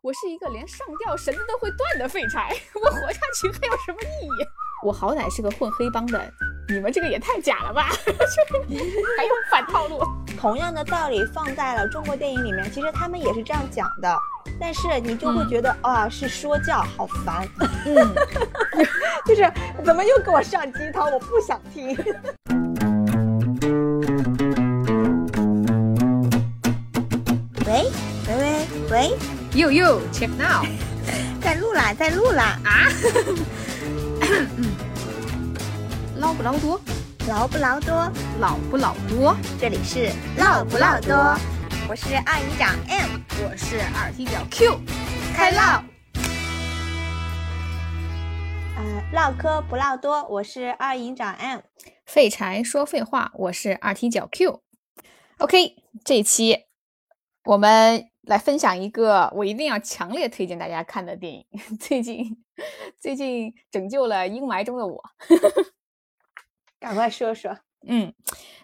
我是一个连上吊绳子都会断的废柴，我活下去还有什么意义？我好歹是个混黑帮的，你们这个也太假了吧！还有反套路。同样的道理放在了中国电影里面，其实他们也是这样讲的，但是你就会觉得啊，是说教，好烦。嗯，就是怎么又给我上鸡汤，我不想听。喂喂喂喂，You You check now，在录啦，在录啦啊！捞不捞多？捞不捞多？老不老多？这里是唠不唠多？我是二营长 M，我是二踢脚 Q，开唠。呃，唠嗑不唠多，我是二营长 M，废柴说废话，我是二踢脚 Q。OK，这一期我们来分享一个我一定要强烈推荐大家看的电影。最近，最近拯救了阴霾中的我。赶快说说，嗯，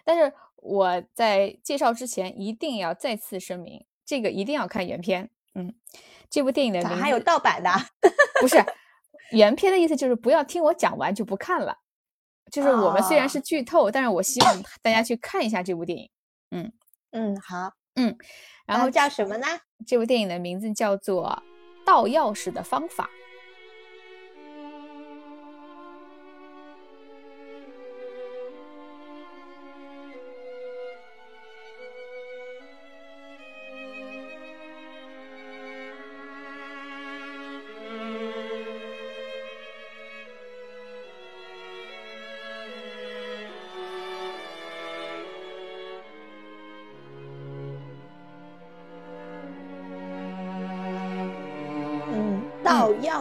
但是我在介绍之前一定要再次声明，这个一定要看原片，嗯，这部电影的名还有盗版的，不是原片的意思就是不要听我讲完就不看了，就是我们虽然是剧透，但是我希望大家去看一下这部电影，嗯。嗯好，嗯，然后叫什么呢？这部电影的名字叫做《盗钥匙的方法》。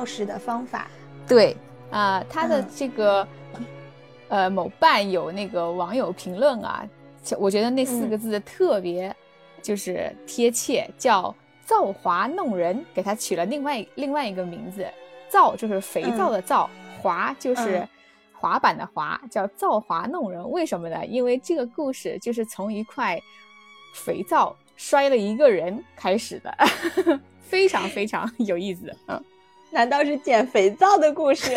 钥匙的方法，对。啊，他的这个呃某伴有那个网友评论啊，我觉得那四个字特别就是贴切，叫造华弄人，给他取了另外另外一个名字，造就是肥皂的皂，滑就是滑板的滑，叫造华弄人。为什么呢？因为这个故事就是从一块肥皂摔了一个人开始的，非常非常有意思，嗯。难道是捡肥皂的故事？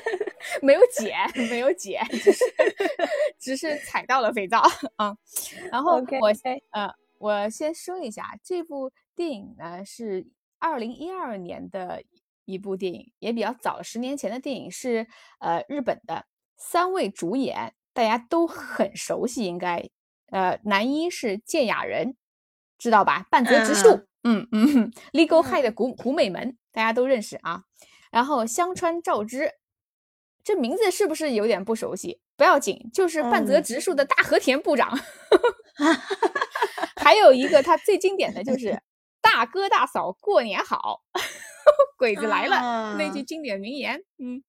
没有捡，没有捡，只是 只是踩到了肥皂啊。然后我先呃，我先说一下，这部电影呢是二零一二年的一部电影，也比较早，十年前的电影是呃日本的三位主演，大家都很熟悉，应该呃男一是健雅人，知道吧？半泽直树，嗯嗯，Legal High 的古古美门。大家都认识啊，然后香川照之，这名字是不是有点不熟悉？不要紧，就是半泽直树的大和田部长。还有一个他最经典的就是“大哥大嫂过年好，鬼子来了”那句经典名言。嗯，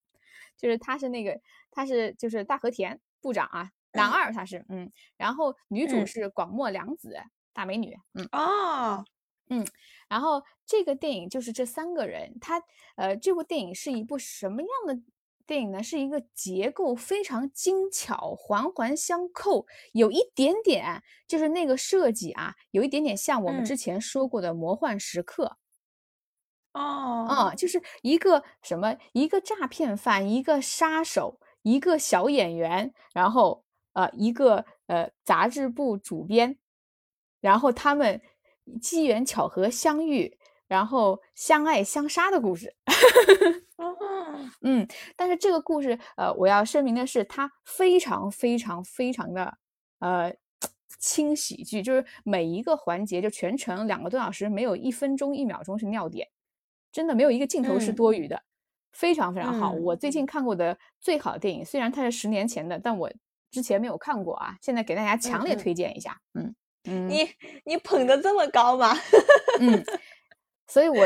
就是他是那个他是就是大和田部长啊，男二他是嗯，然后女主是广末凉子，大美女。嗯哦。嗯，然后这个电影就是这三个人，他呃，这部电影是一部什么样的电影呢？是一个结构非常精巧、环环相扣，有一点点就是那个设计啊，有一点点像我们之前说过的《魔幻时刻》哦，啊，就是一个什么，一个诈骗犯，一个杀手，一个小演员，然后呃，一个呃杂志部主编，然后他们。机缘巧合相遇，然后相爱相杀的故事。嗯，但是这个故事，呃，我要声明的是，它非常非常非常的呃轻喜剧，就是每一个环节，就全程两个多小时，没有一分钟一秒钟是尿点，真的没有一个镜头是多余的，非常非常好。我最近看过的最好的电影，虽然它是十年前的，但我之前没有看过啊，现在给大家强烈推荐一下。嗯。你你捧的这么高吗？嗯，所以我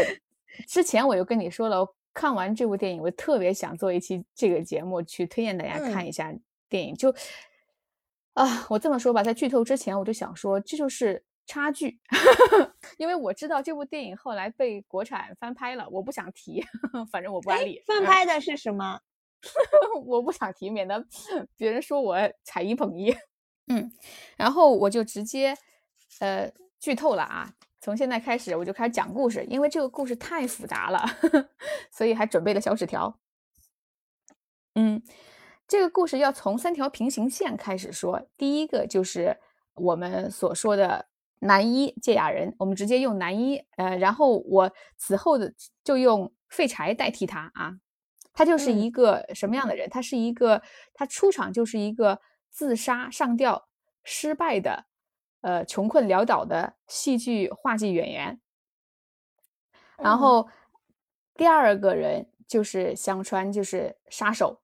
之前我就跟你说了，看完这部电影，我特别想做一期这个节目，去推荐大家看一下电影。就啊，我这么说吧，在剧透之前，我就想说，这就是差距，因为我知道这部电影后来被国产翻拍了，我不想提，反正我不安利。翻拍的是什么？我不想提，免得别人说我踩一捧一。嗯，然后我就直接，呃，剧透了啊！从现在开始我就开始讲故事，因为这个故事太复杂了，呵 呵所以还准备了小纸条。嗯，这个故事要从三条平行线开始说。第一个就是我们所说的男一芥雅人，我们直接用男一，呃，然后我此后的就用废柴代替他啊。他就是一个什么样的人？他是一个，他出场就是一个自杀上吊失败的，呃，穷困潦倒的戏剧话剧演员。然后第二个人就是香川，就是杀手。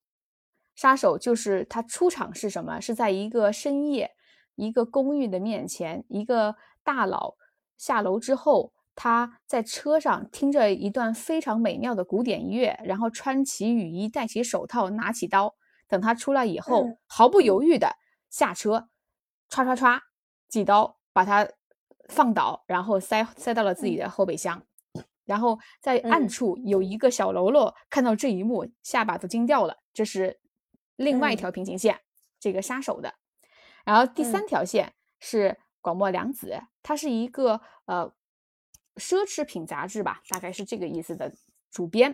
杀手就是他出场是什么？是在一个深夜，一个公寓的面前，一个大佬下楼之后。他在车上听着一段非常美妙的古典音乐，然后穿起雨衣，戴起手套，拿起刀。等他出来以后，毫不犹豫的下车，唰唰唰，几刀把他放倒，然后塞塞到了自己的后备箱。然后在暗处有一个小喽啰看到这一幕，下巴都惊掉了。这是另外一条平行线，这个杀手的。然后第三条线是广末凉子，他是一个呃。奢侈品杂志吧，大概是这个意思的。主编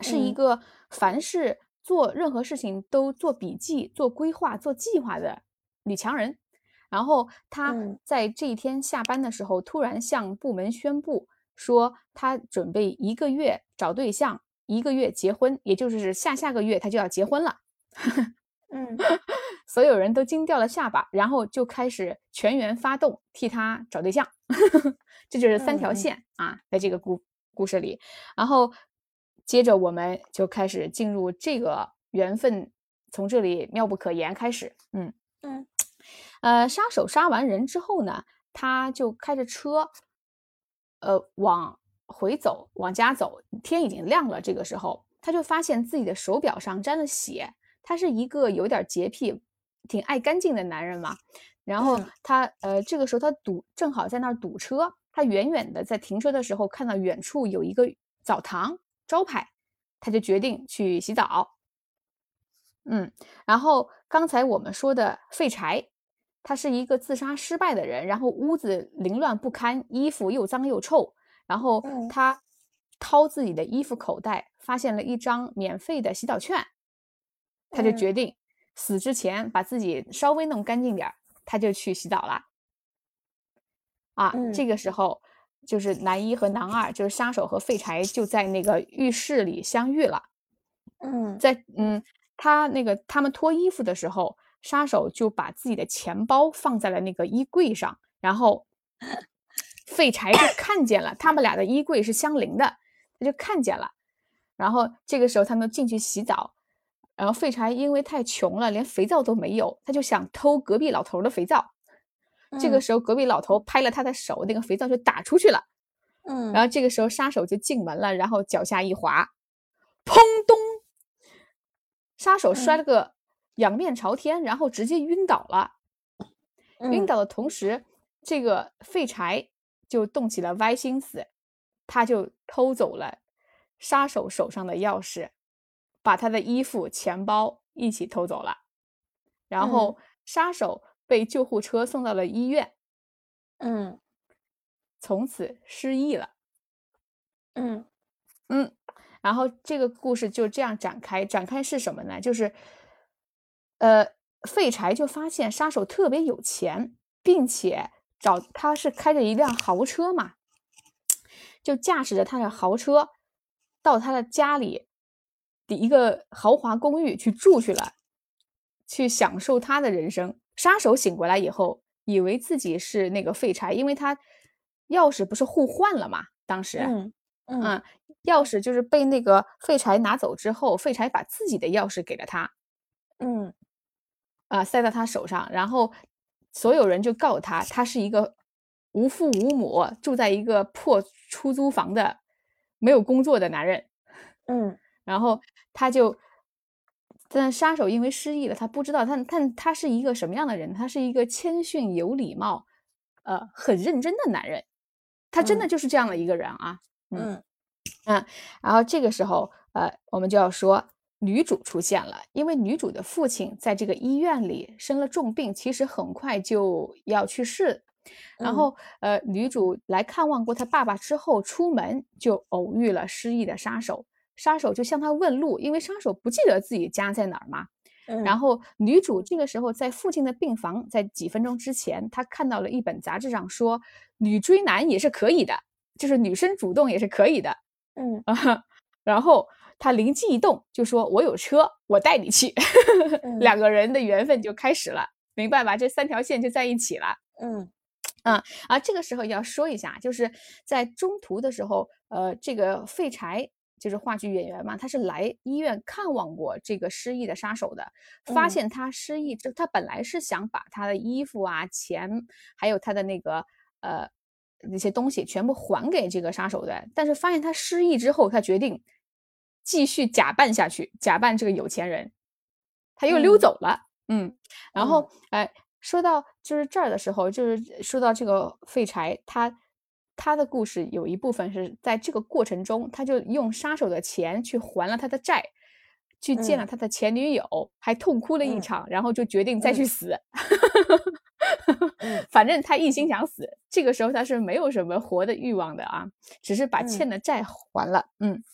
是一个凡是做任何事情都做笔记、做规划、做计划的女强人。然后她在这一天下班的时候，突然向部门宣布说，她准备一个月找对象，一个月结婚，也就是下下个月她就要结婚了。嗯，所有人都惊掉了下巴，然后就开始全员发动替她找对象。这就是三条线啊，在这个故故事里，然后接着我们就开始进入这个缘分，从这里妙不可言开始。嗯嗯，呃，杀手杀完人之后呢，他就开着车，呃，往回走，往家走。天已经亮了，这个时候他就发现自己的手表上沾了血。他是一个有点洁癖、挺爱干净的男人嘛。然后他呃，这个时候他堵，正好在那儿堵车。他远远的在停车的时候，看到远处有一个澡堂招牌，他就决定去洗澡。嗯，然后刚才我们说的废柴，他是一个自杀失败的人，然后屋子凌乱不堪，衣服又脏又臭。然后他掏自己的衣服口袋，发现了一张免费的洗澡券，他就决定死之前把自己稍微弄干净点儿，他就去洗澡了。啊，这个时候就是男一和男二，就是杀手和废柴，就在那个浴室里相遇了。嗯，在嗯，他那个他们脱衣服的时候，杀手就把自己的钱包放在了那个衣柜上，然后 废柴就看见了，他们俩的衣柜是相邻的，他就看见了。然后这个时候他们进去洗澡，然后废柴因为太穷了，连肥皂都没有，他就想偷隔壁老头的肥皂。这个时候，隔壁老头拍了他的手，那个肥皂就打出去了。嗯，然后这个时候杀手就进门了，然后脚下一滑，砰咚，杀手摔了个仰面朝天，然后直接晕倒了。晕倒的同时，这个废柴就动起了歪心思，他就偷走了杀手手上的钥匙，把他的衣服、钱包一起偷走了。然后杀手。被救护车送到了医院，嗯，从此失忆了，嗯嗯，然后这个故事就这样展开。展开是什么呢？就是，呃，废柴就发现杀手特别有钱，并且找他是开着一辆豪车嘛，就驾驶着他的豪车到他的家里的一个豪华公寓去住去了，去享受他的人生。杀手醒过来以后，以为自己是那个废柴，因为他钥匙不是互换了嘛？当时，嗯嗯，钥匙就是被那个废柴拿走之后，废柴把自己的钥匙给了他，嗯，啊，塞到他手上，然后所有人就告他，他是一个无父无母，住在一个破出租房的没有工作的男人，嗯，然后他就。但杀手因为失忆了，他不知道他他他是一个什么样的人。他是一个谦逊、有礼貌，呃，很认真的男人。他真的就是这样的一个人啊。嗯嗯。然后这个时候，呃，我们就要说女主出现了，因为女主的父亲在这个医院里生了重病，其实很快就要去世。然后呃，女主来看望过她爸爸之后，出门就偶遇了失忆的杀手，杀手就向他问路，因为杀手不记得自己家在哪儿嘛。然后女主这个时候在附近的病房，在几分钟之前，她看到了一本杂志上说，女追男也是可以的，就是女生主动也是可以的。嗯啊，然后她灵机一动，就说：“我有车，我带你去。”两个人的缘分就开始了，明白吧？这三条线就在一起了。嗯嗯，啊，这个时候要说一下，就是在中途的时候，呃，这个废柴。就是话剧演员嘛，他是来医院看望过这个失忆的杀手的，发现他失忆之，他本来是想把他的衣服啊、钱，还有他的那个呃那些东西全部还给这个杀手的，但是发现他失忆之后，他决定继续假扮下去，假扮这个有钱人，他又溜走了。嗯，然后哎，说到就是这儿的时候，就是说到这个废柴，他。他的故事有一部分是在这个过程中，他就用杀手的钱去还了他的债，去见了他的前女友，还痛哭了一场，然后就决定再去死。反正他一心想死，这个时候他是没有什么活的欲望的啊，只是把欠的债还了。嗯，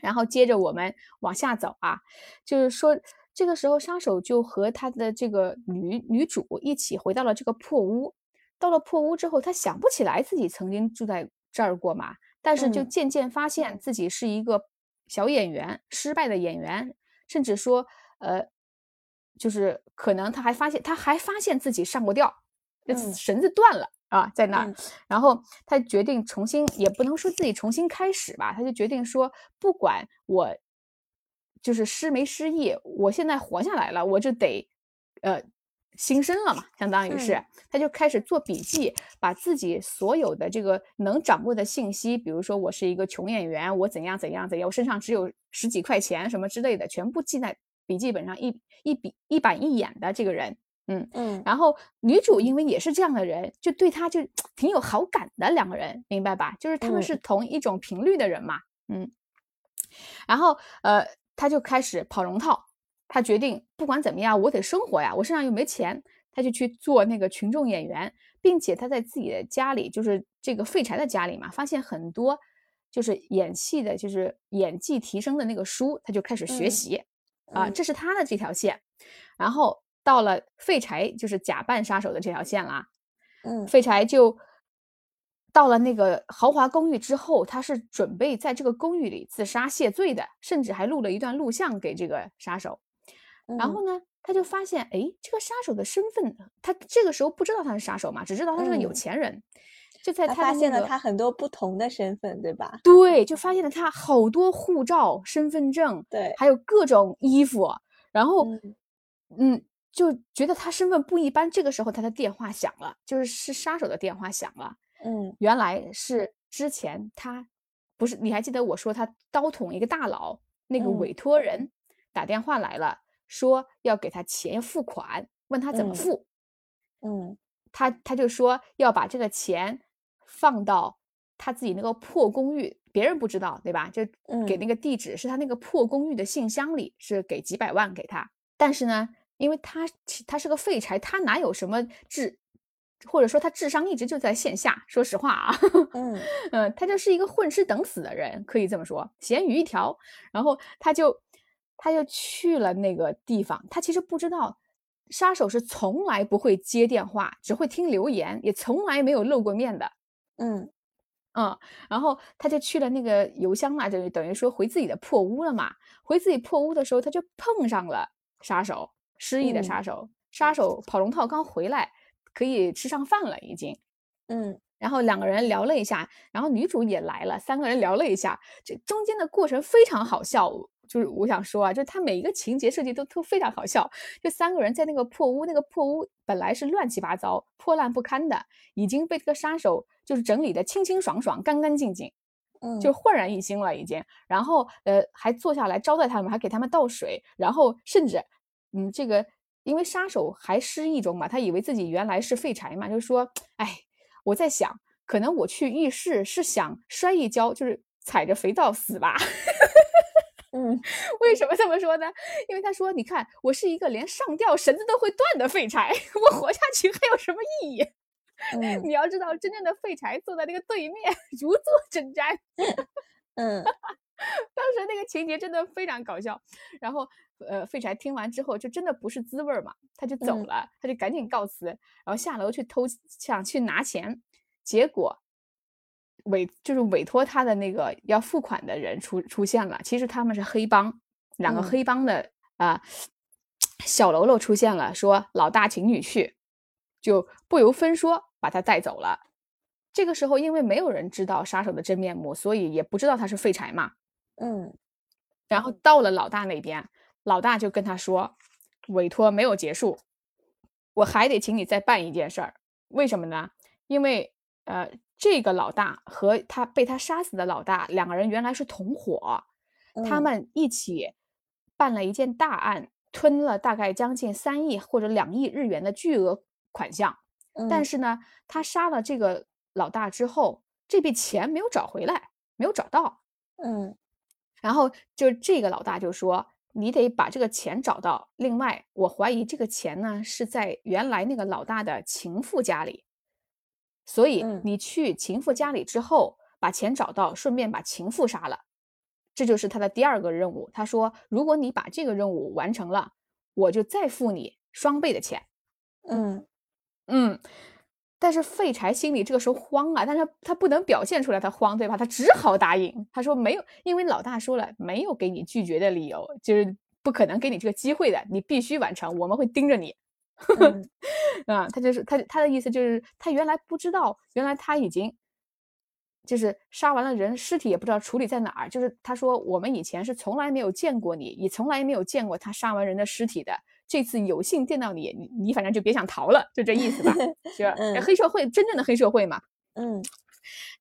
然后接着我们往下走啊，就是说这个时候杀手就和他的这个女女主一起回到了这个破屋。到了破屋之后，他想不起来自己曾经住在这儿过嘛，但是就渐渐发现自己是一个小演员，失败的演员，甚至说，呃，就是可能他还发现，他还发现自己上过吊，绳子断了啊，在那儿，然后他决定重新，也不能说自己重新开始吧，他就决定说，不管我就是失没失忆，我现在活下来了，我就得，呃。新生了嘛，相当于是，他就开始做笔记，把自己所有的这个能掌握的信息，比如说我是一个穷演员，我怎样怎样怎样，我身上只有十几块钱什么之类的，全部记在笔记本上，一一笔一板一眼的这个人，嗯嗯，然后女主因为也是这样的人，就对他就 挺有好感的，两个人明白吧？就是他们是同一种频率的人嘛，嗯，然后呃，他就开始跑龙套。他决定不管怎么样，我得生活呀，我身上又没钱，他就去做那个群众演员，并且他在自己的家里，就是这个废柴的家里嘛，发现很多就是演戏的，就是演技提升的那个书，他就开始学习啊，这是他的这条线。然后到了废柴，就是假扮杀手的这条线啦，嗯，废柴就到了那个豪华公寓之后，他是准备在这个公寓里自杀谢罪的，甚至还录了一段录像给这个杀手。然后呢，他就发现，哎，这个杀手的身份，他这个时候不知道他是杀手嘛，只知道他是个有钱人。就在他发现了他很多不同的身份，对吧？对，就发现了他好多护照、身份证，对，还有各种衣服。然后，嗯，就觉得他身份不一般。这个时候，他的电话响了，就是是杀手的电话响了。嗯，原来是之前他不是，你还记得我说他刀捅一个大佬那个委托人打电话来了。说要给他钱付款，问他怎么付，嗯，他他就说要把这个钱放到他自己那个破公寓，别人不知道，对吧？就给那个地址是他那个破公寓的信箱里，是给几百万给他。但是呢，因为他他是个废柴，他哪有什么智，或者说他智商一直就在线下。说实话啊，嗯嗯，他就是一个混吃等死的人，可以这么说，咸鱼一条。然后他就。他就去了那个地方，他其实不知道，杀手是从来不会接电话，只会听留言，也从来没有露过面的。嗯嗯，然后他就去了那个邮箱嘛，就等于说回自己的破屋了嘛。回自己破屋的时候，他就碰上了杀手，失忆的杀手。杀手跑龙套刚回来，可以吃上饭了已经。嗯，然后两个人聊了一下，然后女主也来了，三个人聊了一下，这中间的过程非常好笑。就是我想说啊，就是他每一个情节设计都都非常好笑。就三个人在那个破屋，那个破屋本来是乱七八糟、破烂不堪的，已经被这个杀手就是整理的清清爽爽、干干净净，嗯，就焕然一新了已经。然后呃，还坐下来招待他们，还给他们倒水，然后甚至嗯，这个因为杀手还失忆中嘛，他以为自己原来是废柴嘛，就说哎，我在想，可能我去浴室是想摔一跤，就是踩着肥皂死吧。嗯，为什么这么说呢？因为他说：“你看，我是一个连上吊绳子都会断的废柴，我活下去还有什么意义？” 嗯，你要知道，真正的废柴坐在那个对面，如坐针毡。嗯，当时那个情节真的非常搞笑。然后，呃，废柴听完之后，就真的不是滋味嘛，他就走了，他就赶紧告辞，然后下楼去偷，想去拿钱，结果委就是委托他的那个要付款的人出出现了，其实他们是黑帮，两个黑帮的啊小喽啰出现了，说老大请你去，就不由分说把他带走了。这个时候，因为没有人知道杀手的真面目，所以也不知道他是废柴嘛。嗯，然后到了老大那边，老大就跟他说：“委托没有结束，我还得请你再办一件事儿。为什么呢？因为呃，这个老大和他被他杀死的老大两个人原来是同伙，他们一起办了一件大案，吞了大概将近三亿或者两亿日元的巨额款项。但是呢，他杀了这个。”老大之后，这笔钱没有找回来，没有找到。嗯，然后就这个老大就说：“你得把这个钱找到。另外，我怀疑这个钱呢是在原来那个老大的情妇家里，所以你去情妇家里之后把钱找到，顺便把情妇杀了。这就是他的第二个任务。他说：如果你把这个任务完成了，我就再付你双倍的钱。嗯嗯。”但是废柴心里这个时候慌啊，但是他不能表现出来他慌，对吧？他只好答应。他说没有，因为老大说了没有给你拒绝的理由，就是不可能给你这个机会的，你必须完成，我们会盯着你。啊，他就是他他的意思就是他原来不知道，原来他已经就是杀完了人，尸体也不知道处理在哪儿。就是他说我们以前是从来没有见过你，也从来没有见过他杀完人的尸体的。这次有幸见到你，你你反正就别想逃了，就这意思吧。就黑社会真正的黑社会嘛。嗯。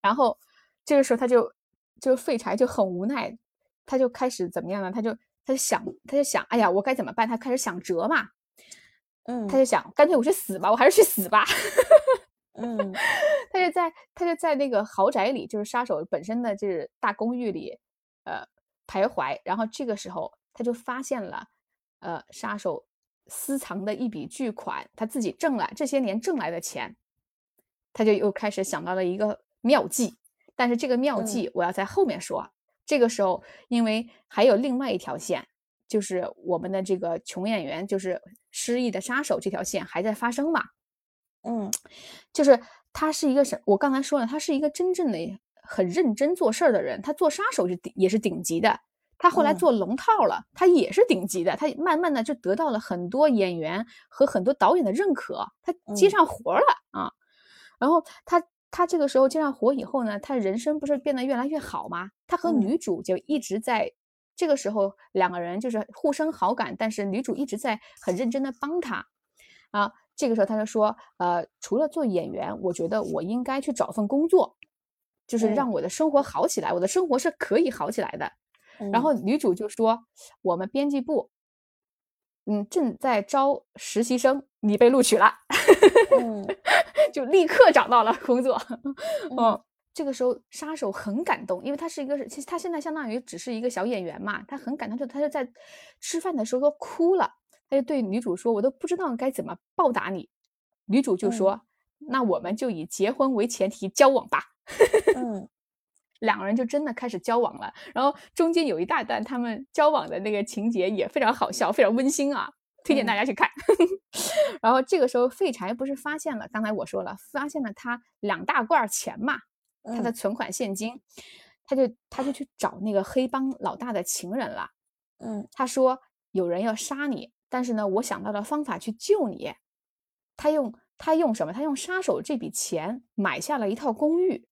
然后这个时候他就就废柴就很无奈，他就开始怎么样呢？他就他就想他就想，哎呀，我该怎么办？他开始想辙嘛。嗯。他就想，干脆我去死吧，我还是去死吧。嗯。他就在他就在那个豪宅里，就是杀手本身的就是大公寓里，呃，徘徊。然后这个时候他就发现了，呃，杀手。私藏的一笔巨款，他自己挣来这些年挣来的钱，他就又开始想到了一个妙计。但是这个妙计我要在后面说。这个时候，因为还有另外一条线，就是我们的这个穷演员，就是失忆的杀手这条线还在发生嘛。嗯，就是他是一个什？我刚才说了，他是一个真正的很认真做事儿的人，他做杀手是顶也是顶级的。他后来做龙套了，他也是顶级的。他慢慢的就得到了很多演员和很多导演的认可，他接上活了啊。然后他他这个时候接上活以后呢，他人生不是变得越来越好吗？他和女主就一直在这个时候两个人就是互生好感，但是女主一直在很认真的帮他啊。这个时候他就说，呃，除了做演员，我觉得我应该去找份工作，就是让我的生活好起来。我的生活是可以好起来的。然后女主就说：“我们编辑部，嗯，正在招实习生，你被录取了，就立刻找到了工作。嗯，这个时候杀手很感动，因为他是一个，其实他现在相当于只是一个小演员嘛，他很感动，就他就在吃饭的时候都哭了，他就对女主说：‘我都不知道该怎么报答你。’女主就说：‘那我们就以结婚为前提交往吧。’嗯。”两个人就真的开始交往了，然后中间有一大段他们交往的那个情节也非常好笑，非常温馨啊，推荐大家去看。然后这个时候废柴不是发现了，刚才我说了，发现了他两大罐钱嘛，他的存款现金，他就他就去找那个黑帮老大的情人了。嗯，他说有人要杀你，但是呢，我想到了方法去救你。他用他用什么？他用杀手这笔钱买下了一套公寓。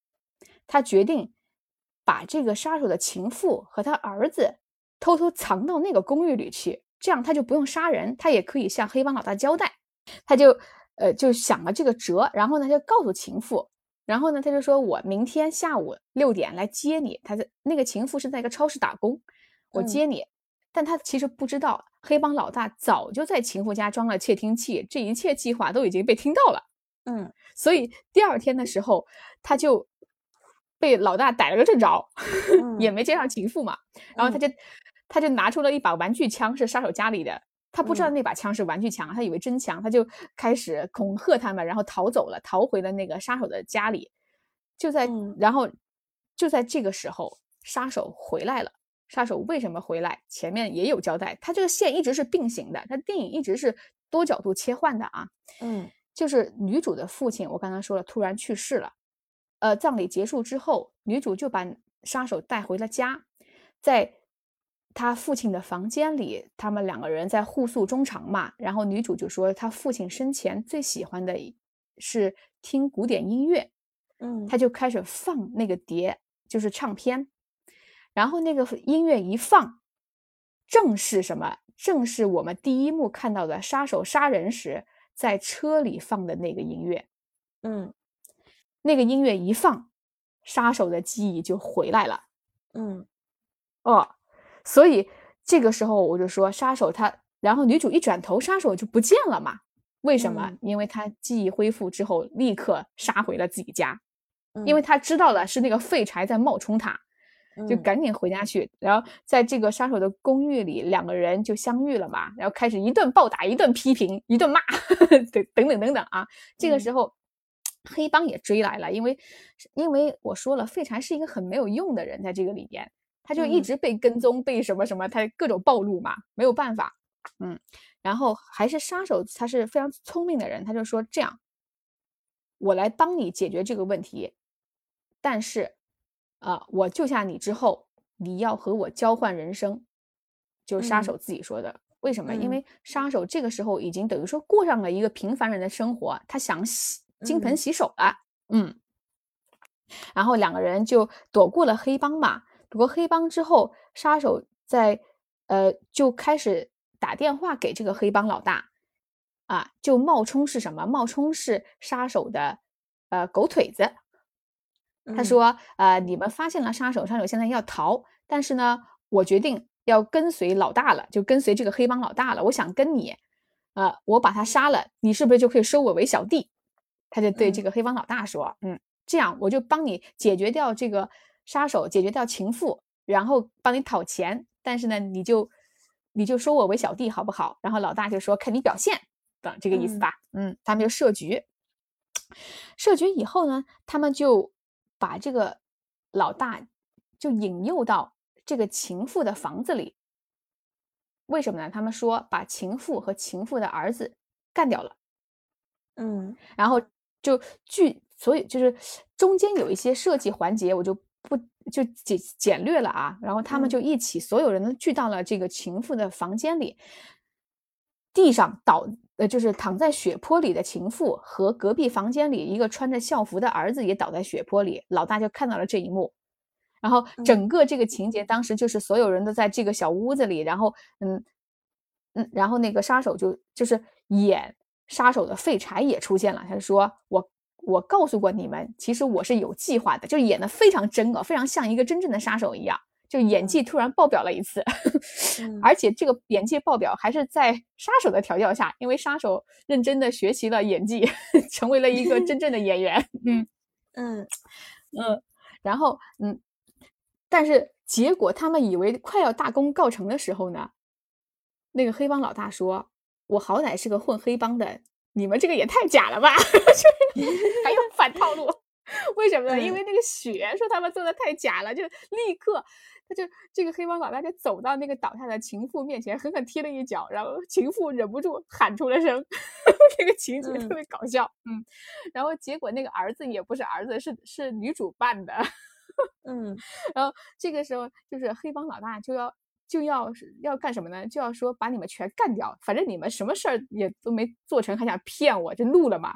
他决定。把这个杀手的情妇和他儿子偷偷藏到那个公寓里去，这样他就不用杀人，他也可以向黑帮老大交代。他就呃就想了这个辙，然后呢就告诉情妇，然后呢他就说我明天下午六点来接你。他在那个情妇是在一个超市打工，我接你。但他其实不知道，黑帮老大早就在情妇家装了窃听器，这一切计划都已经被听到了。嗯，所以第二天的时候他就。被老大逮了个正着，也没接上情妇嘛，然后他就他就拿出了一把玩具枪，是杀手家里的，他不知道那把枪是玩具枪，他以为真枪，他就开始恐吓他们，然后逃走了，逃回了那个杀手的家里。就在然后就在这个时候，杀手回来了。杀手为什么回来？前面也有交代，他这个线一直是并行的，他电影一直是多角度切换的啊。嗯，就是女主的父亲，我刚刚说了，突然去世了。呃，葬礼结束之后，女主就把杀手带回了家，在他父亲的房间里，他们两个人在互诉衷肠嘛。然后女主就说，她父亲生前最喜欢的是听古典音乐，嗯，他就开始放那个碟，就是唱片。然后那个音乐一放，正是什么？正是我们第一幕看到的杀手杀人时在车里放的那个音乐。嗯，那个音乐一放，杀手的记忆就回来了。嗯，哦，所以这个时候我就说，杀手他，然后女主一转头，杀手就不见了嘛？为什么？因为他记忆恢复之后，立刻杀回了自己家，因为他知道了是那个废柴在冒充他。就赶紧回家去，然后在这个杀手的公寓里，两个人就相遇了嘛，然后开始一顿暴打，一顿批评，一顿骂，等等等等等啊。这个时候，黑帮也追来了，因为因为我说了，废柴是一个很没有用的人，在这个里边，他就一直被跟踪，被什么什么，他各种暴露嘛，没有办法，嗯，然后还是杀手，他是非常聪明的人，他就说这样，我来帮你解决这个问题，但是。啊！我救下你之后，你要和我交换人生，就是杀手自己说的。为什么？因为杀手这个时候已经等于说过上了一个平凡人的生活，他想洗金盆洗手了。嗯，然后两个人就躲过了黑帮嘛。躲过黑帮之后，杀手在呃就开始打电话给这个黑帮老大，啊，就冒充是什么？冒充是杀手的呃狗腿子。他说：“呃，你们发现了杀手，杀手现在要逃，但是呢，我决定要跟随老大了，就跟随这个黑帮老大了。我想跟你，呃，我把他杀了，你是不是就可以收我为小弟？”他就对这个黑帮老大说：“嗯，这样我就帮你解决掉这个杀手，解决掉情妇，然后帮你讨钱。但是呢，你就你就收我为小弟，好不好？”然后老大就说：“看你表现，等这个意思吧。”嗯，他们就设局，设局以后呢，他们就。把这个老大就引诱到这个情妇的房子里，为什么呢？他们说把情妇和情妇的儿子干掉了，嗯，然后就据所以就是中间有一些设计环节，我就不就简简略了啊。然后他们就一起，所有人都聚到了这个情妇的房间里，地上倒。呃，就是躺在血泊里的情妇和隔壁房间里一个穿着校服的儿子也倒在血泊里，老大就看到了这一幕，然后整个这个情节当时就是所有人都在这个小屋子里，然后嗯嗯，然后那个杀手就就是演杀手的废柴也出现了，他就说我我告诉过你们，其实我是有计划的，就演的非常真啊，非常像一个真正的杀手一样。就演技突然爆表了一次，而且这个演技爆表还是在杀手的调教下，因为杀手认真的学习了演技，成为了一个真正的演员。嗯嗯嗯，然后嗯，但是结果他们以为快要大功告成的时候呢，那个黑帮老大说：“我好歹是个混黑帮的，你们这个也太假了吧，还有反套路。”为什么呢？因为那个雪说他们做的太假了，就立刻他就这个黑帮老大就走到那个倒下的情妇面前，狠狠踢了一脚，然后情妇忍不住喊出了声，这个情节特别搞笑。嗯，然后结果那个儿子也不是儿子，是是女主扮的。嗯，然后这个时候就是黑帮老大就要就要要干什么呢？就要说把你们全干掉，反正你们什么事儿也都没做成，还想骗我，就怒了嘛。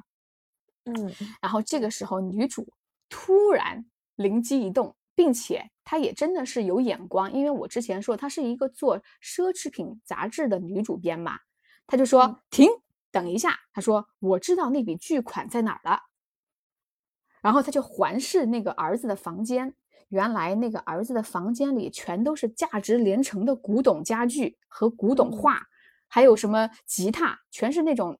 嗯，然后这个时候，女主突然灵机一动，并且她也真的是有眼光，因为我之前说她是一个做奢侈品杂志的女主编嘛，她就说停，等一下，她说我知道那笔巨款在哪儿了。然后她就环视那个儿子的房间，原来那个儿子的房间里全都是价值连城的古董家具和古董画，还有什么吉他，全是那种。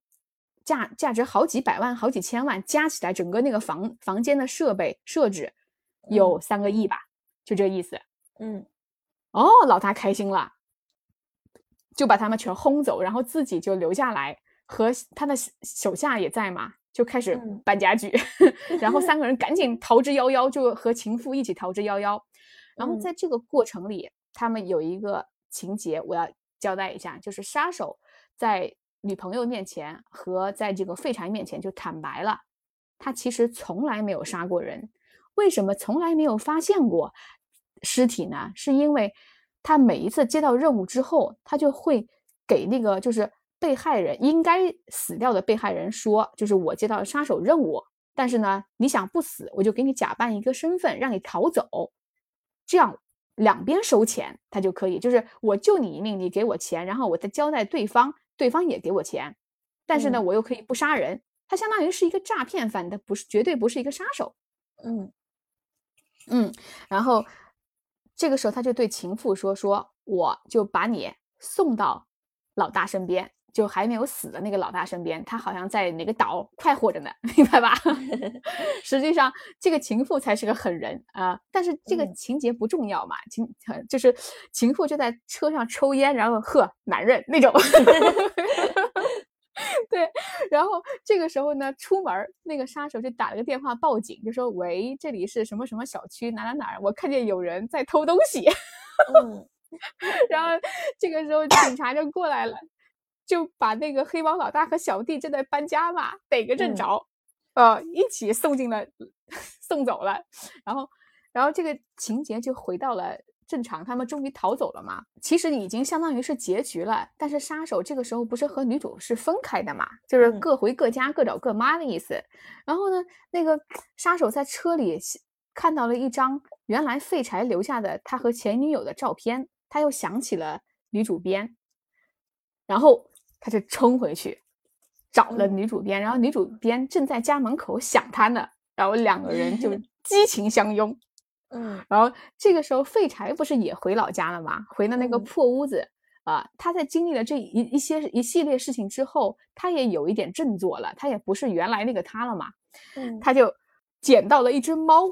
价价值好几百万、好几千万，加起来整个那个房房间的设备设置有三个亿吧，就这意思。嗯，哦，老大开心了，就把他们全轰走，然后自己就留下来，和他的手下也在嘛，就开始搬家具，然后三个人赶紧逃之夭夭，就和情妇一起逃之夭夭。然后在这个过程里，他们有一个情节，我要交代一下，就是杀手在女朋友面前和在这个废柴面前就坦白了，他其实从来没有杀过人。为什么从来没有发现过尸体呢？是因为他每一次接到任务之后，他就会给那个就是被害人应该死掉的被害人说，就是我接到了杀手任务，但是呢，你想不死，我就给你假扮一个身份，让你逃走，这样两边收钱，他就可以，就是我救你一命，你给我钱，然后我再交代对方，对方也给我钱，但是呢，我又可以不杀人，他相当于是一个诈骗犯，他不是绝对不是一个杀手，嗯。嗯，然后这个时候他就对情妇说：“说我就把你送到老大身边，就还没有死的那个老大身边，他好像在哪个岛快活着呢，明白吧？实际上这个情妇才是个狠人啊，但是这个情节不重要嘛，情就是情妇就在车上抽烟，然后呵，男人那种。对，然后这个时候呢，出门那个杀手就打了个电话报警，就说：“喂，这里是什么什么小区哪哪哪儿，我看见有人在偷东西。”然后这个时候警察就过来了，就把那个黑帮老大和小弟正在搬家嘛，逮个正着，呃，一起送进了，送走了。然后，然后这个情节就回到了。正常，他们终于逃走了嘛？其实已经相当于是结局了。但是杀手这个时候不是和女主是分开的嘛？就是各回各家，各找各妈的意思。然后呢，那个杀手在车里看到了一张原来废柴留下的他和前女友的照片，他又想起了女主编，然后他就冲回去找了女主编。然后女主编正在家门口想他呢，然后两个人就 激情相拥。嗯，然后这个时候废柴不是也回老家了吗？回了那个破屋子啊。他在经历了这一一些一系列事情之后，他也有一点振作了，他也不是原来那个他了嘛。嗯，他就捡到了一只猫，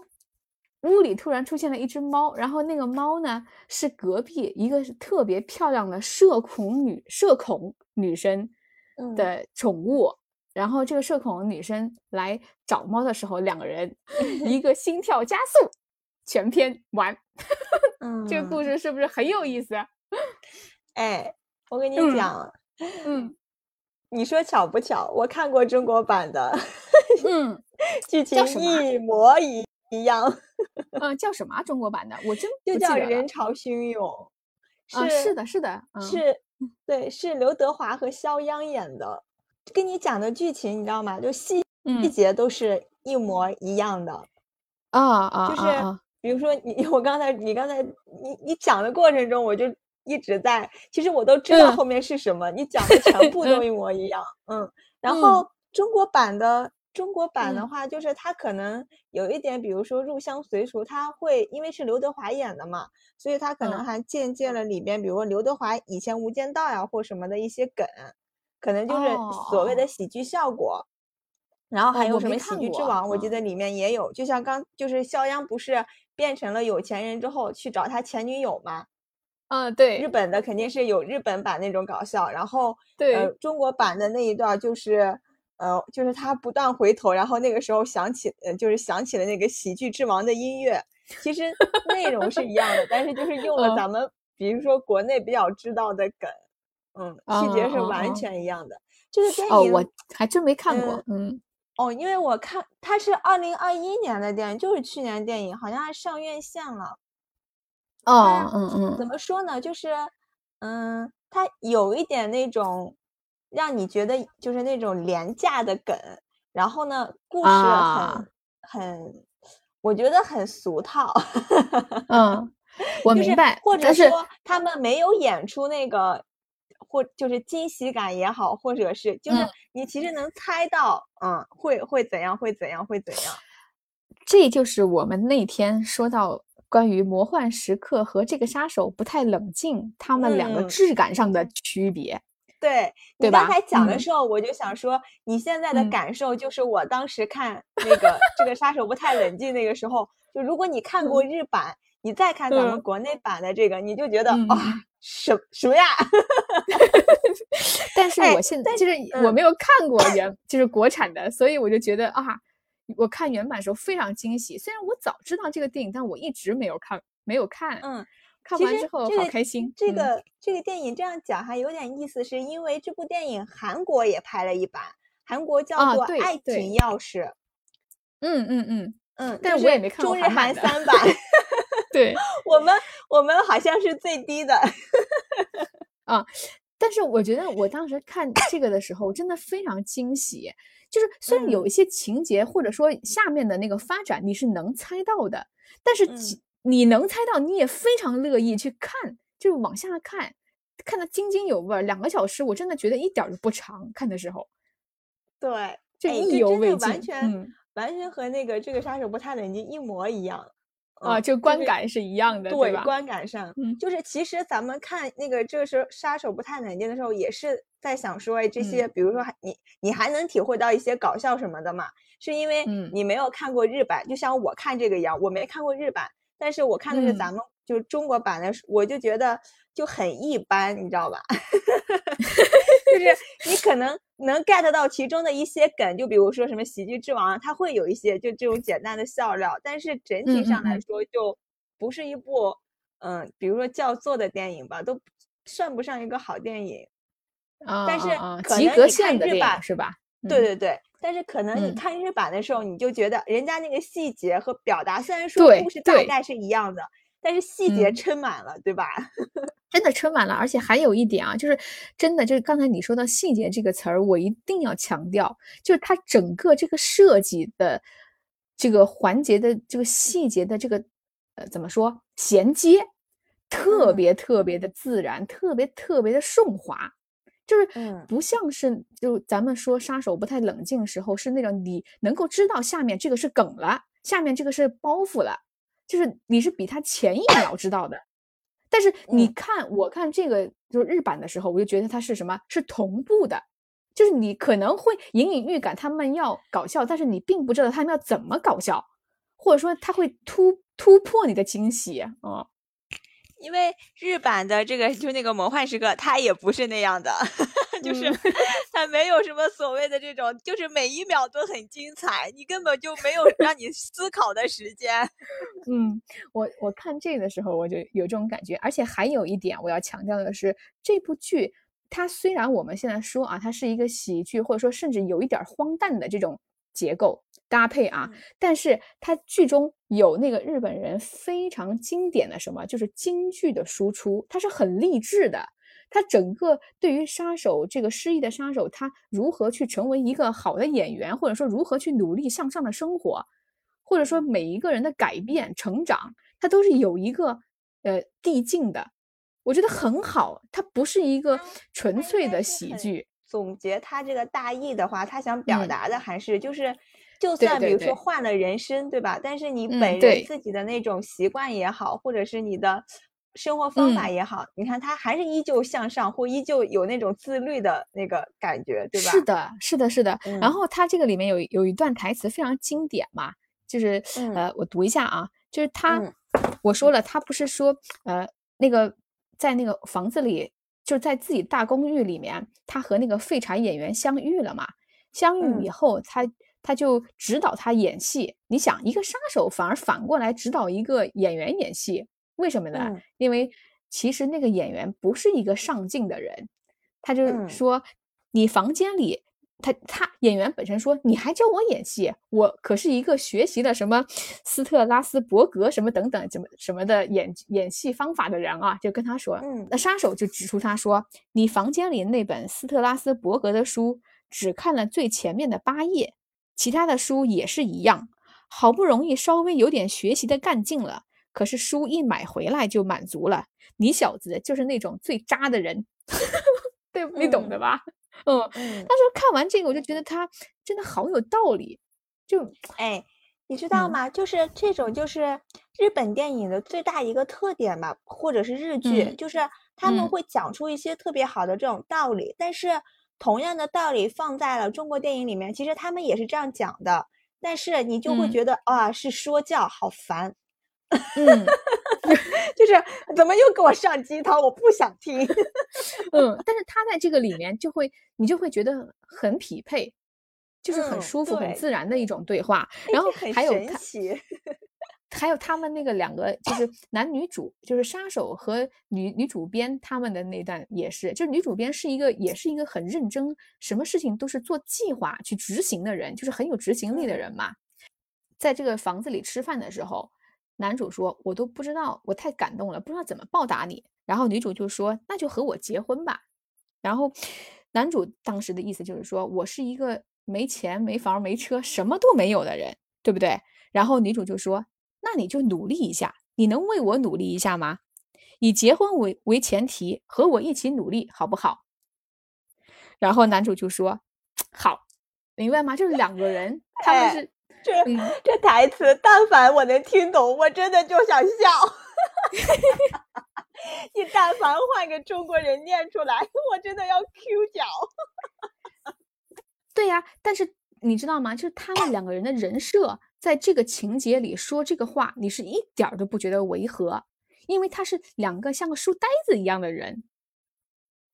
屋里突然出现了一只猫，然后那个猫呢是隔壁一个特别漂亮的社恐女社恐女生的宠物。然后这个社恐女生来找猫的时候，两个人 一个心跳加速。全篇完，嗯，这个故事是不是很有意思？哎，我跟你讲，嗯，你说巧不巧？我看过中国版的，嗯，剧情一模一一样。嗯，叫什么？中国版的？我真就叫《人潮汹涌》。是是的，是的，是，对，是刘德华和肖央演的。跟你讲的剧情你知道吗？就细细节都是一模一样的。啊啊，就是。比如说你，我刚才你刚才你你讲的过程中，我就一直在，其实我都知道后面是什么，你讲的全部都一模一样，嗯。然后中国版的中国版的话，就是它可能有一点，比如说入乡随俗，他会因为是刘德华演的嘛，所以他可能还借鉴了里边，比如说刘德华以前《无间道》呀或什么的一些梗，可能就是所谓的喜剧效果。然后还有什么喜剧之王，我记得里面也有，就像刚就是肖央不是。变成了有钱人之后去找他前女友嘛？嗯，对，日本的肯定是有日本版那种搞笑，然后对中国版的那一段就是，呃，就是他不断回头，然后那个时候想起，呃，就是想起了那个喜剧之王的音乐。其实内容是一样的，但是就是用了咱们比如说国内比较知道的梗，嗯，细节是完全一样的。这个电影我还真没看过，嗯。哦，因为我看它是二零二一年的电影，就是去年电影，好像还上院线了。哦，嗯嗯，怎么说呢？就是，嗯，它有一点那种让你觉得就是那种廉价的梗，然后呢，故事很很，我觉得很俗套。嗯，我明白，或者说他们没有演出那个。或就是惊喜感也好，或者是就是你其实能猜到，嗯，会会怎样，会怎样，会怎样。这就是我们那天说到关于魔幻时刻和这个杀手不太冷静，他们两个质感上的区别。对，你刚才讲的时候，我就想说，你现在的感受就是我当时看那个这个杀手不太冷静那个时候，就如果你看过日版，你再看咱们国内版的这个，你就觉得哇。什什么呀？但是我现在就是我没有看过原就是国产的，所以我就觉得啊，我看原版的时候非常惊喜。虽然我早知道这个电影，但我一直没有看，没有看。嗯，看完之后好开心。这个这个电影这样讲还有点意思，是因为这部电影韩国也拍了一版，韩国叫做《爱情钥匙》。嗯嗯嗯嗯，但是我也没看过中日韩三版。对 我们，我们好像是最低的 啊！但是我觉得我当时看这个的时候，真的非常惊喜。就是虽然有一些情节或者说下面的那个发展你是能猜到的，但是你能猜到，你也非常乐意去看，就是往下看，看得津津有味。两个小时，我真的觉得一点都不长。看的时候，对，就意犹未尽，完全完全和那个这个杀手不太冷静一模一样。啊，就观感是一样的，对吧？观感上，就是其实咱们看那个这个时候杀手不太冷静的时候，也是在想说，哎，这些比如说你你还能体会到一些搞笑什么的嘛？是因为你没有看过日版，就像我看这个一样，我没看过日版，但是我看的是咱们就中国版的，我就觉得就很一般，你知道吧？就是你可能能 get 到其中的一些梗，就比如说什么喜剧之王，它会有一些就这种简单的笑料，但是整体上来说就不是一部嗯，比如说叫座的电影吧，都算不上一个好电影。啊，但是及格线的日版是吧？对对对，但是可能你看日版的时候，你就觉得人家那个细节和表达虽然说故事大概是一样的。但是细节撑满了，对吧？真的撑满了，而且还有一点啊，就是真的，就是刚才你说到细节这个词儿，我一定要强调，就是它整个这个设计的这个环节的这个细节的这个呃怎么说衔接，特别特别的自然，特别特别的顺滑，就是不像是就咱们说杀手不太冷静时候是那种你能够知道下面这个是梗了，下面这个是包袱了。就是你是比他前一秒知道的，但是你看我看这个就是日版的时候，我就觉得它是什么？是同步的，就是你可能会隐隐预感他们要搞笑，但是你并不知道他们要怎么搞笑，或者说他会突突破你的惊喜啊。因为日版的这个就那个魔幻时刻，它也不是那样的，就是 它没有什么所谓的这种，就是每一秒都很精彩，你根本就没有 让你思考的时间。嗯，我我看这个的时候我就有这种感觉，而且还有一点我要强调的是，这部剧它虽然我们现在说啊，它是一个喜剧，或者说甚至有一点荒诞的这种结构。搭配啊，但是它剧中有那个日本人非常经典的什么，就是京剧的输出，它是很励志的。他整个对于杀手这个失忆的杀手，他如何去成为一个好的演员，或者说如何去努力向上的生活，或者说每一个人的改变成长，他都是有一个呃递进的。我觉得很好，它不是一个纯粹的喜剧。总结他这个大意的话，他想表达的还是就是。就算比如说换了人生，对吧？但是你本人自己的那种习惯也好，或者是你的生活方法也好，你看他还是依旧向上，或依旧有那种自律的那个感觉，对吧？是的，是的，是的。然后他这个里面有有一段台词非常经典嘛，就是呃，我读一下啊，就是他我说了，他不是说呃那个在那个房子里，就在自己大公寓里面，他和那个废柴演员相遇了嘛，相遇以后他。他就指导他演戏，你想一个杀手反而反过来指导一个演员演戏，为什么呢？因为其实那个演员不是一个上进的人，他就是说，你房间里，他他演员本身说，你还教我演戏，我可是一个学习了什么斯特拉斯伯格什么等等怎么什么的演演戏方法的人啊，就跟他说，那杀手就指出他说，你房间里那本斯特拉斯伯格的书只看了最前面的八页。其他的书也是一样，好不容易稍微有点学习的干劲了，可是书一买回来就满足了。你小子就是那种最渣的人，对，你懂的吧？嗯，他说看完这个，我就觉得他真的好有道理。就哎，你知道吗？就是这种就是日本电影的最大一个特点吧，或者是日剧，就是他们会讲出一些特别好的这种道理，但是。同样的道理放在了中国电影里面，其实他们也是这样讲的，但是你就会觉得啊，是说教，好烦。嗯，就是怎么又给我上鸡汤？我不想听。嗯，但是他在这个里面就会，你就会觉得很匹配，就是很舒服、很自然的一种对话。然后还有他。还有他们那个两个就是男女主，就是杀手和女女主编他们的那段也是，就是女主编是一个也是一个很认真，什么事情都是做计划去执行的人，就是很有执行力的人嘛。在这个房子里吃饭的时候，男主说：“我都不知道，我太感动了，不知道怎么报答你。”然后女主就说：“那就和我结婚吧。”然后男主当时的意思就是说：“我是一个没钱、没房、没车，什么都没有的人，对不对？”然后女主就说。那你就努力一下，你能为我努力一下吗？以结婚为为前提，和我一起努力，好不好？然后男主就说：“ 好，明白吗？就是两个人，他们是这这台词，但凡我能听懂，我真的就想笑。你但凡换个中国人念出来，我真的要 Q 脚。对呀，但是你知道吗？就是他们两个人的人设。”在这个情节里说这个话，你是一点儿都不觉得违和，因为他是两个像个书呆子一样的人，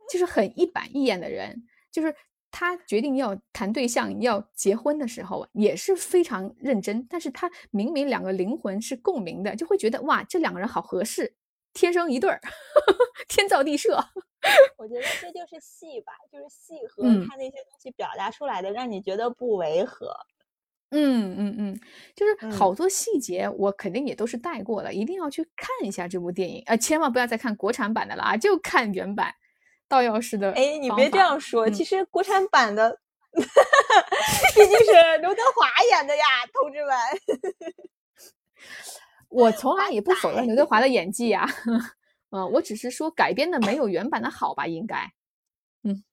就是很一板一眼的人。就是他决定要谈对象、要结婚的时候，也是非常认真。但是他明明两个灵魂是共鸣的，就会觉得哇，这两个人好合适，天生一对儿，天造地设。我觉得这就是戏吧，就是戏和他那些东西表达出来的，让你觉得不违和。嗯嗯嗯，就是好多细节，我肯定也都是带过了，一定要去看一下这部电影啊！千万不要再看国产版的了啊，就看原版。道药师的，哎，你别这样说，其实国产版的，毕竟是刘德华演的呀，同志们。我从来也不否认刘德华的演技呀，嗯，我只是说改编的没有原版的好吧，应该。嗯，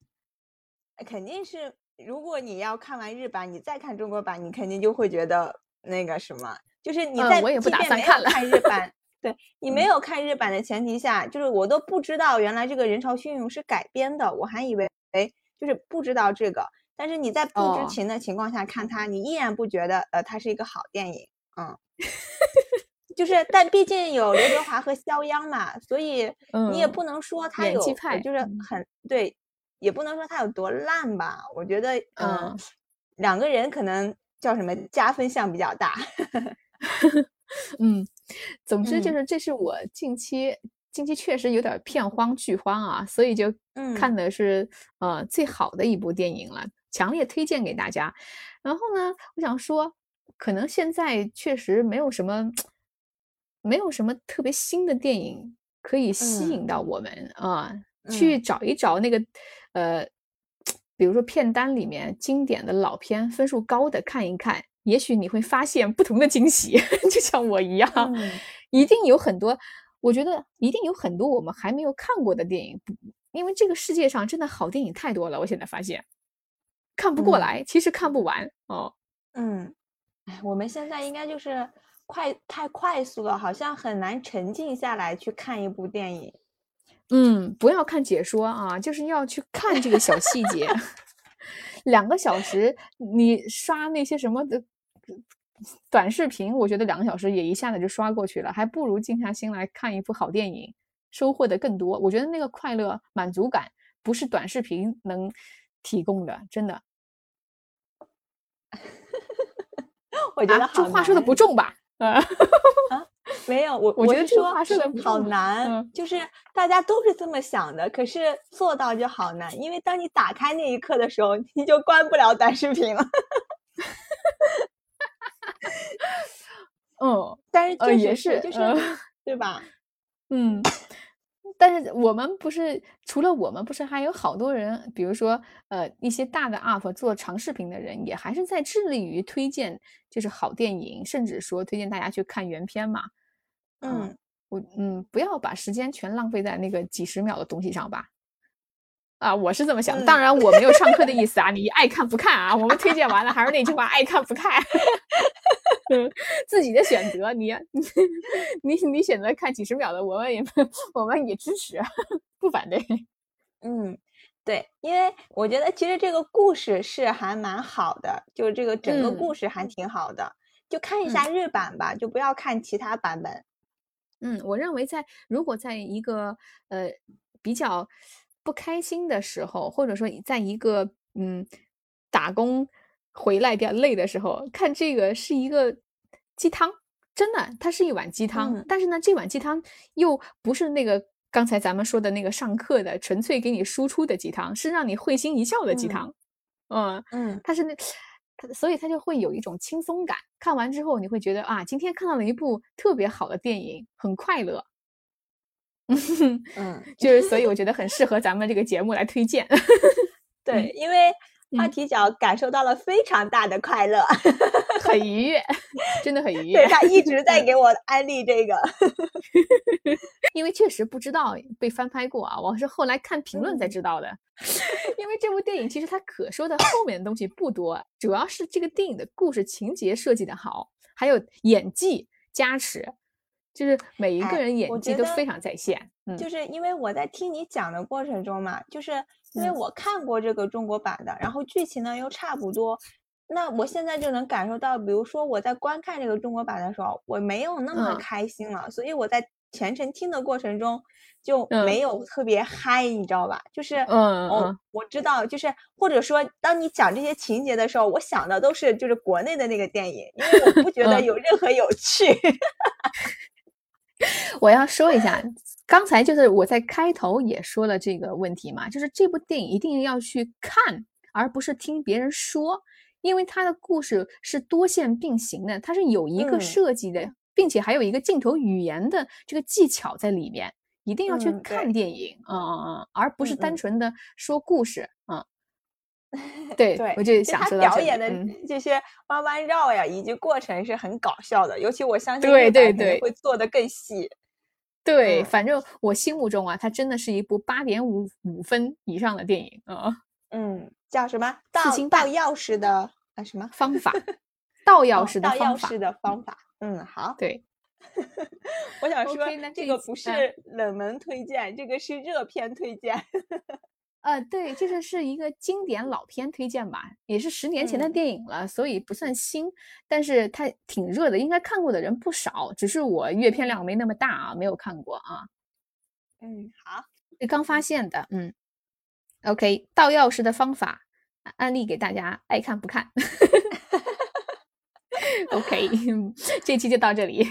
肯定是。如果你要看完日版，你再看中国版，你肯定就会觉得那个什么，就是你在即便没有看日版，对你没有看日版的前提下，就是我都不知道原来这个人潮汹涌是改编的，我还以为哎，就是不知道这个。但是你在不知情的情况下看它，你依然不觉得呃它是一个好电影，嗯，就是但毕竟有刘德华和肖央嘛，所以你也不能说他有就是很对。也不能说他有多烂吧，我觉得，嗯，两个人可能叫什么加分项比较大。嗯，总之就是这是我近期近期确实有点片荒剧荒啊，所以就看的是呃最好的一部电影了，强烈推荐给大家。然后呢，我想说，可能现在确实没有什么没有什么特别新的电影可以吸引到我们啊，去找一找那个。呃，比如说片单里面经典的老片，分数高的看一看，也许你会发现不同的惊喜。就像我一样，一定有很多，我觉得一定有很多我们还没有看过的电影。因为这个世界上真的好电影太多了，我现在发现看不过来，其实看不完哦。嗯，哎，我们现在应该就是快太快速了，好像很难沉静下来去看一部电影。嗯，不要看解说啊，就是要去看这个小细节。两个小时，你刷那些什么的短视频，我觉得两个小时也一下子就刷过去了，还不如静下心来看一部好电影，收获的更多。我觉得那个快乐满足感不是短视频能提供的，真的。我觉得这话说的不重吧？啊。没有，我我觉得说好难，就是大家都是这么想的，可是做到就好难，因为当你打开那一刻的时候，你就关不了短视频了。嗯，但是确实是，就是对吧？嗯，但是我们不是除了我们，不是还有好多人，比如说呃一些大的 UP 做长视频的人，也还是在致力于推荐就是好电影，甚至说推荐大家去看原片嘛。嗯，我嗯，不要把时间全浪费在那个几十秒的东西上吧。啊，我是这么想的。当然，我没有上课的意思啊，你爱看不看啊？我们推荐完了，还是那句话，爱看不看，自己的选择。你 你你选择看几十秒的，我们也我们也支持，不反对。嗯，对，因为我觉得其实这个故事是还蛮好的，就是这个整个故事还挺好的。就看一下日版吧，就不要看其他版本。嗯，我认为在如果在一个呃比较不开心的时候，或者说在一个嗯打工回来比较累的时候，看这个是一个鸡汤，真的，它是一碗鸡汤。但是呢，这碗鸡汤又不是那个刚才咱们说的那个上课的纯粹给你输出的鸡汤，是让你会心一笑的鸡汤。嗯嗯，它是那。他所以他就会有一种轻松感，看完之后你会觉得啊，今天看到了一部特别好的电影，很快乐。嗯，就是所以我觉得很适合咱们这个节目来推荐。对，因为。话题角感受到了非常大的快乐，很愉悦，真的很愉悦。对他一直在给我安利这个，因为确实不知道被翻拍过啊，我是后来看评论才知道的。因为这部电影其实它可说的后面的东西不多，主要是这个电影的故事情节设计的好，还有演技加持，就是每一个人演技都非常在线。嗯，就是因为我在听你讲的过程中嘛，就是。因为我看过这个中国版的，然后剧情呢又差不多，那我现在就能感受到，比如说我在观看这个中国版的时候，我没有那么开心了，所以我在全程听的过程中就没有特别嗨，你知道吧？就是，嗯，我我知道，就是或者说，当你讲这些情节的时候，我想的都是就是国内的那个电影，因为我不觉得有任何有趣。我要说一下。刚才就是我在开头也说了这个问题嘛，就是这部电影一定要去看，而不是听别人说，因为它的故事是多线并行的，它是有一个设计的，并且还有一个镜头语言的这个技巧在里面，一定要去看电影，嗯嗯嗯，而不是单纯的说故事，嗯，对对，我就想说表演的这些弯弯绕呀，以及过程是很搞笑的，尤其我相信对对对会做的更细。对，反正我心目中啊，它真的是一部八点五五分以上的电影啊。嗯，叫什么？盗盗钥匙的啊？什么方法？倒钥匙的盗钥匙的方法。嗯，好。对，我想说，这个不是冷门推荐，这个是热片推荐。呃，对，这个是一个经典老片推荐吧，也是十年前的电影了，所以不算新，但是它挺热的，应该看过的人不少，只是我阅片量没那么大啊，没有看过啊。嗯，好，刚发现的，嗯，OK，盗钥匙的方法案例给大家，爱看不看。OK，这期就到这里，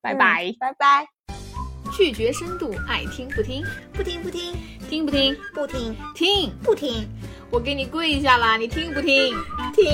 拜拜，拜拜。拒绝深度，爱听不听，不听不听，听不听，不听，听不听，我给你跪下了，你听不听？听。